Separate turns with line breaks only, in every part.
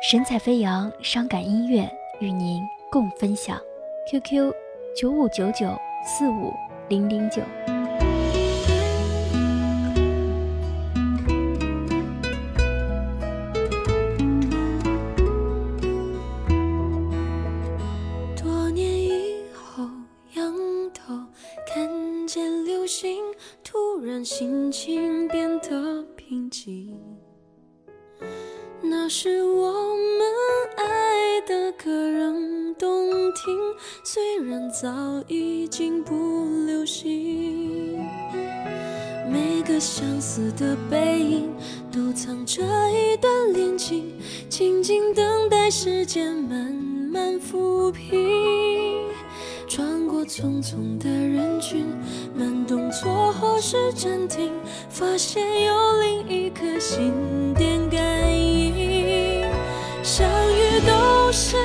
神采飞扬，伤感音乐与您共分享。QQ：九五九九四五零零九。
多年以后，仰头看见流星，突然心情变得平静。那是我虽然早已经不流行。每个相似的背影都藏着一段恋情，静静等待时间慢慢抚平。穿过匆匆的人群，慢动作或是暂停，发现有另一颗心电感应。相遇都是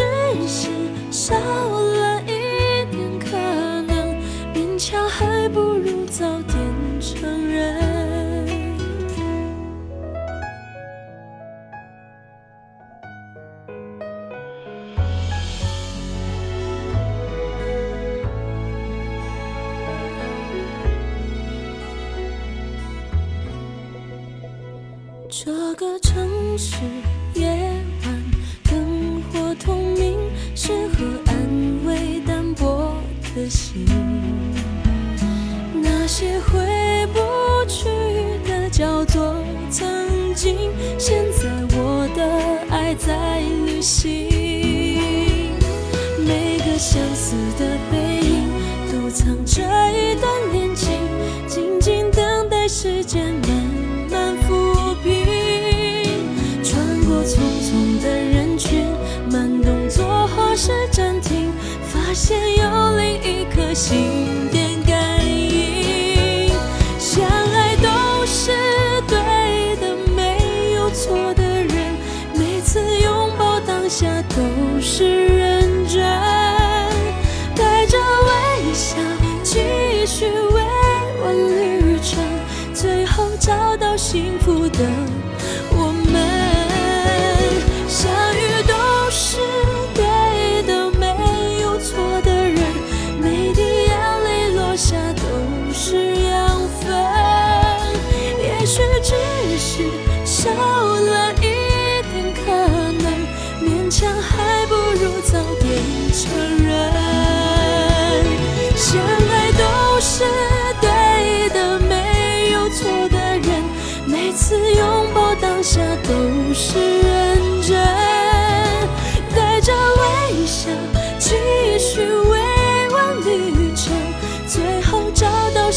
只是少了一点可能，勉强还不如早点承认。这个城市也那些回不去的叫做曾经，现在我的爱在旅行。每个相似的背影都藏着一段恋情，静静等待时间心电感应。相爱都是对的，没有错的人，每次拥抱当下都是认真，带着微笑继续未完旅程，最后找到幸福的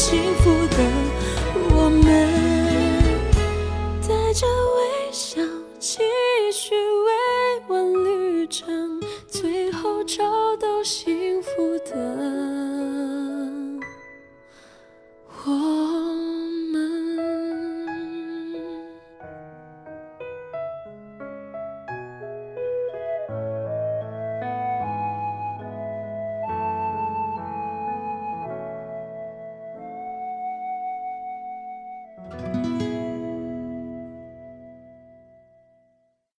幸福